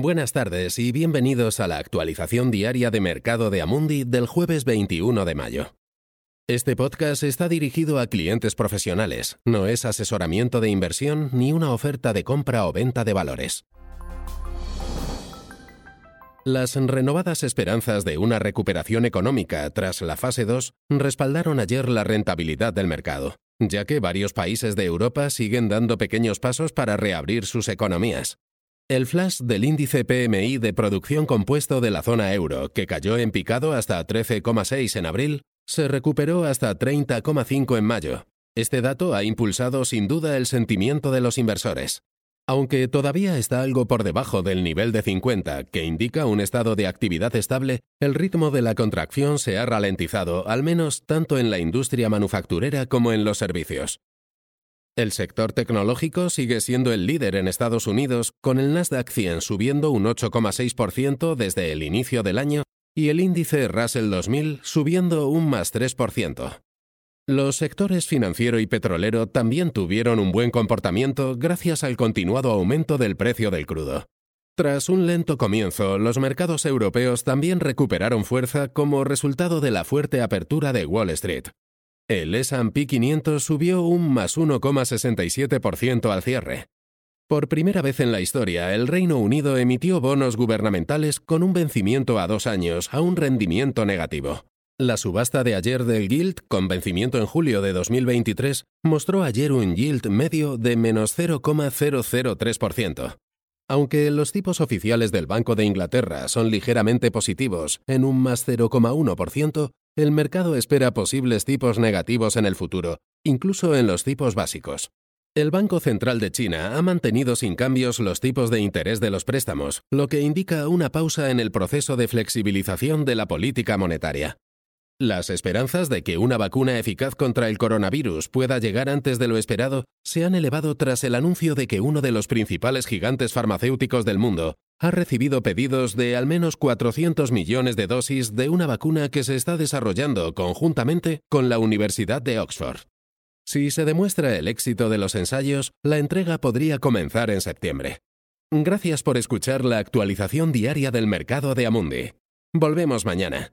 Buenas tardes y bienvenidos a la actualización diaria de mercado de Amundi del jueves 21 de mayo. Este podcast está dirigido a clientes profesionales, no es asesoramiento de inversión ni una oferta de compra o venta de valores. Las renovadas esperanzas de una recuperación económica tras la fase 2 respaldaron ayer la rentabilidad del mercado, ya que varios países de Europa siguen dando pequeños pasos para reabrir sus economías. El flash del índice PMI de producción compuesto de la zona euro, que cayó en picado hasta 13,6 en abril, se recuperó hasta 30,5 en mayo. Este dato ha impulsado sin duda el sentimiento de los inversores. Aunque todavía está algo por debajo del nivel de 50, que indica un estado de actividad estable, el ritmo de la contracción se ha ralentizado, al menos tanto en la industria manufacturera como en los servicios. El sector tecnológico sigue siendo el líder en Estados Unidos, con el Nasdaq 100 subiendo un 8,6% desde el inicio del año y el índice Russell 2000 subiendo un más 3%. Los sectores financiero y petrolero también tuvieron un buen comportamiento gracias al continuado aumento del precio del crudo. Tras un lento comienzo, los mercados europeos también recuperaron fuerza como resultado de la fuerte apertura de Wall Street. El S&P 500 subió un más 1,67% al cierre. Por primera vez en la historia, el Reino Unido emitió bonos gubernamentales con un vencimiento a dos años a un rendimiento negativo. La subasta de ayer del Gilt, con vencimiento en julio de 2023, mostró ayer un yield medio de menos 0,003%. Aunque los tipos oficiales del Banco de Inglaterra son ligeramente positivos, en un más 0,1%, el mercado espera posibles tipos negativos en el futuro, incluso en los tipos básicos. El Banco Central de China ha mantenido sin cambios los tipos de interés de los préstamos, lo que indica una pausa en el proceso de flexibilización de la política monetaria. Las esperanzas de que una vacuna eficaz contra el coronavirus pueda llegar antes de lo esperado se han elevado tras el anuncio de que uno de los principales gigantes farmacéuticos del mundo ha recibido pedidos de al menos 400 millones de dosis de una vacuna que se está desarrollando conjuntamente con la Universidad de Oxford. Si se demuestra el éxito de los ensayos, la entrega podría comenzar en septiembre. Gracias por escuchar la actualización diaria del mercado de Amundi. Volvemos mañana.